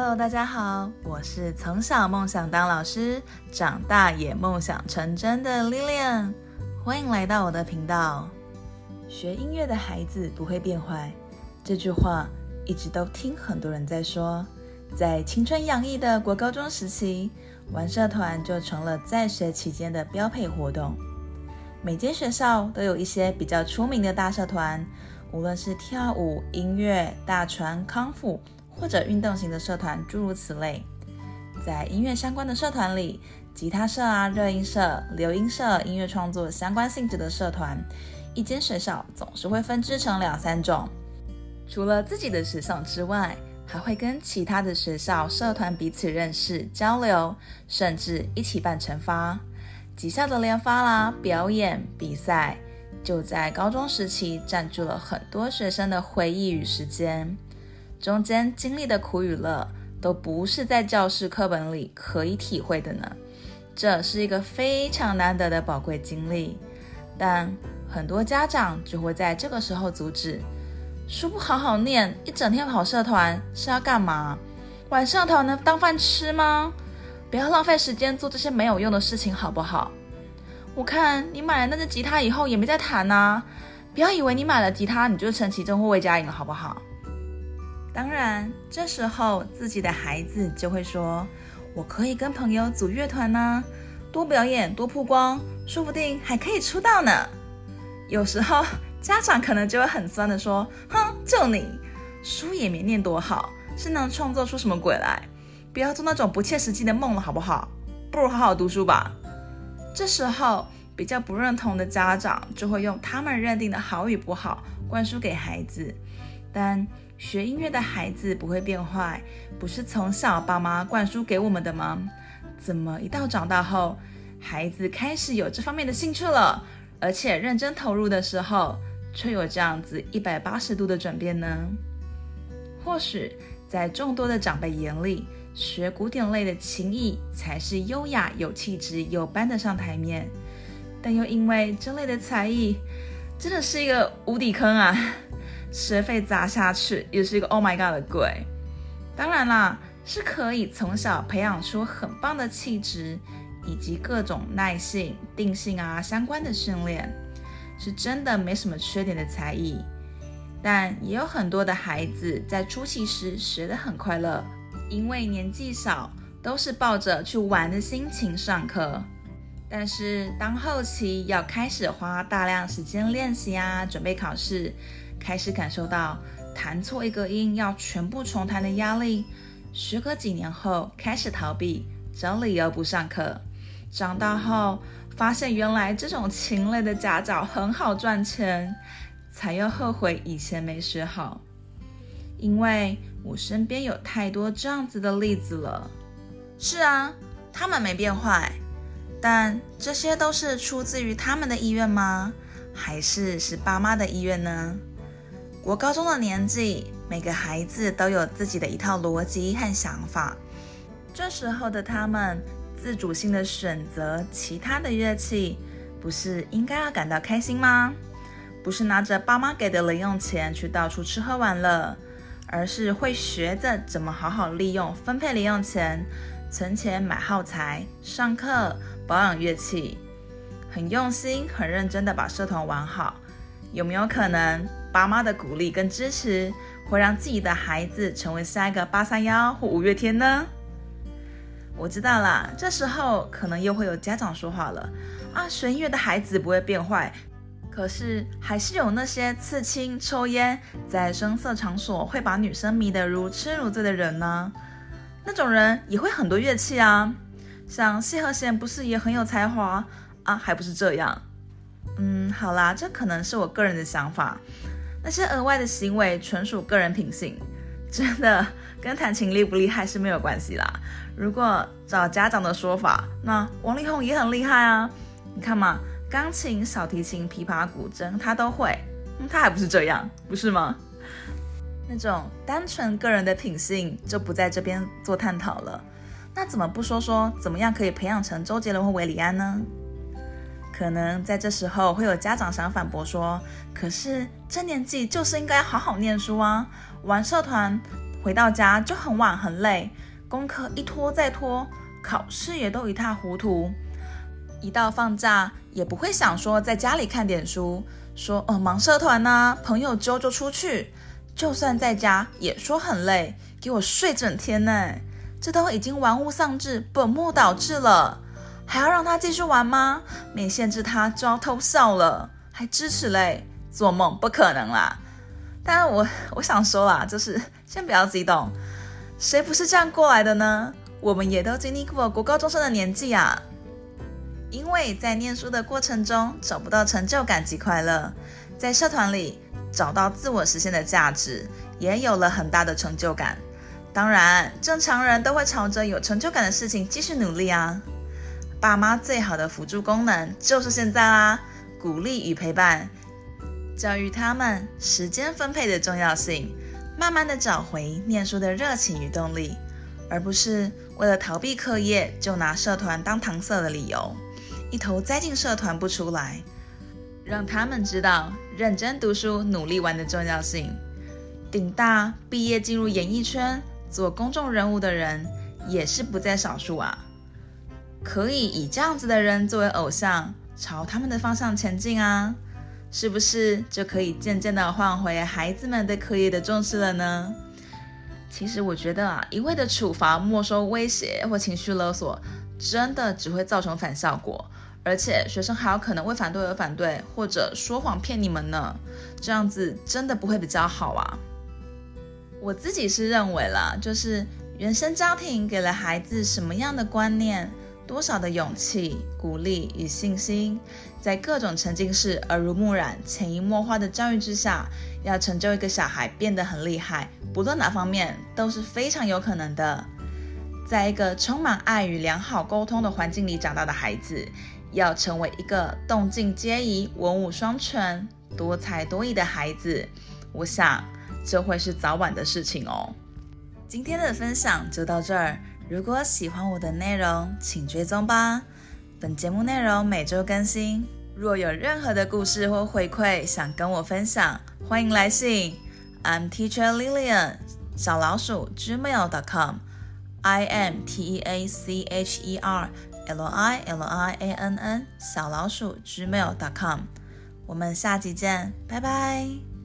Hello，大家好，我是从小梦想当老师，长大也梦想成真的 Lilian，欢迎来到我的频道。学音乐的孩子不会变坏，这句话一直都听很多人在说。在青春洋溢的国高中时期，玩社团就成了在学期间的标配活动。每间学校都有一些比较出名的大社团，无论是跳舞、音乐、大船、康复。或者运动型的社团，诸如此类。在音乐相关的社团里，吉他社啊、热音社、流音社、音乐创作相关性质的社团，一间学校总是会分支成两三种。除了自己的学校之外，还会跟其他的学校社团彼此认识、交流，甚至一起办成发。几校的联发啦、表演、比赛，就在高中时期占据了很多学生的回忆与时间。中间经历的苦与乐，都不是在教室课本里可以体会的呢。这是一个非常难得的宝贵经历，但很多家长就会在这个时候阻止：书不好好念，一整天跑社团是要干嘛？玩社团能当饭吃吗？不要浪费时间做这些没有用的事情，好不好？我看你买了那个吉他以后也没再弹呐。不要以为你买了吉他你就成其中或魏佳颖了，好不好？当然，这时候自己的孩子就会说：“我可以跟朋友组乐团呢，多表演多曝光，说不定还可以出道呢。”有时候 家长可能就会很酸的说：“哼，就你书也没念多好，是能创作出什么鬼来？不要做那种不切实际的梦了，好不好？不如好好读书吧。”这时候比较不认同的家长就会用他们认定的好与不好灌输给孩子，但。学音乐的孩子不会变坏，不是从小爸妈灌输给我们的吗？怎么一到长大后，孩子开始有这方面的兴趣了，而且认真投入的时候，却有这样子一百八十度的转变呢？或许在众多的长辈眼里，学古典类的琴艺才是优雅、有气质、又搬得上台面，但又因为这类的才艺真的是一个无底坑啊！学费砸下去也是一个 Oh my God 的贵。当然啦，是可以从小培养出很棒的气质，以及各种耐性、定性啊相关的训练，是真的没什么缺点的才艺。但也有很多的孩子在初期时学得很快乐，因为年纪小，都是抱着去玩的心情上课。但是当后期要开始花大量时间练习啊，准备考试。开始感受到弹错一个音要全部重弹的压力，时隔几年后开始逃避，找理由不上课。长大后发现原来这种禽类的家教很好赚钱，才又后悔以前没学好。因为我身边有太多这样子的例子了。是啊，他们没变坏，但这些都是出自于他们的意愿吗？还是是爸妈的意愿呢？我高中的年纪，每个孩子都有自己的一套逻辑和想法。这时候的他们自主性的选择其他的乐器，不是应该要感到开心吗？不是拿着爸妈给的零用钱去到处吃喝玩乐，而是会学着怎么好好利用分配零用钱，存钱买耗材，上课保养乐器，很用心、很认真的把社团玩好。有没有可能？爸妈的鼓励跟支持，会让自己的孩子成为下一个八三幺或五月天呢？我知道啦，这时候可能又会有家长说话了啊，学音乐的孩子不会变坏，可是还是有那些刺青、抽烟，在声色场所会把女生迷得如痴如醉的人呢。那种人也会很多乐器啊，像谢和弦不是也很有才华啊？还不是这样？嗯，好啦，这可能是我个人的想法。那些额外的行为纯属个人品性，真的跟弹琴厉不厉害是没有关系啦。如果找家长的说法，那王力宏也很厉害啊。你看嘛，钢琴、小提琴、琵琶、古筝他都会，嗯，他还不是这样，不是吗？那种单纯个人的品性就不在这边做探讨了。那怎么不说说怎么样可以培养成周杰伦或韦礼安呢？可能在这时候会有家长想反驳说：“可是这年纪就是应该好好念书啊，玩社团回到家就很晚很累，功课一拖再拖，考试也都一塌糊涂。一到放假也不会想说在家里看点书，说哦忙社团呐，朋友揪就出去。就算在家也说很累，给我睡整天呢。这都已经玩物丧志、本末倒置了，还要让他继续玩吗？没限制他就要偷笑了，还支持嘞？做梦不可能啦！但我我想说啦，就是先不要激动，谁不是这样过来的呢？我们也都经历过国高中生的年纪啊。因为在念书的过程中找不到成就感及快乐，在社团里找到自我实现的价值，也有了很大的成就感。当然，正常人都会朝着有成就感的事情继续努力啊。爸妈最好的辅助功能就是现在啦，鼓励与陪伴，教育他们时间分配的重要性，慢慢的找回念书的热情与动力，而不是为了逃避课业就拿社团当搪塞的理由。一头栽进社团不出来，让他们知道认真读书、努力玩的重要性。顶大毕业进入演艺圈做公众人物的人也是不在少数啊。可以以这样子的人作为偶像，朝他们的方向前进啊，是不是就可以渐渐的换回孩子们对课业的重视了呢？其实我觉得啊，一味的处罚、没收、威胁或情绪勒索，真的只会造成反效果。而且学生还有可能为反对而反对，或者说谎骗你们呢，这样子真的不会比较好啊。我自己是认为啦，就是原生家庭给了孩子什么样的观念，多少的勇气、鼓励与信心，在各种沉浸式、耳濡目染、潜移默化的教育之下，要成就一个小孩变得很厉害，不论哪方面都是非常有可能的。在一个充满爱与良好沟通的环境里长大的孩子。要成为一个动静皆宜、文武双全、多才多艺的孩子，我想这会是早晚的事情哦。今天的分享就到这儿，如果喜欢我的内容，请追踪吧。本节目内容每周更新，若有任何的故事或回馈想跟我分享，欢迎来信。I'm Teacher Lilian，小老鼠 gmail.com，I M T E A C H E R。L I L I A N N 小老鼠 gmail.com，我们下集见，拜拜。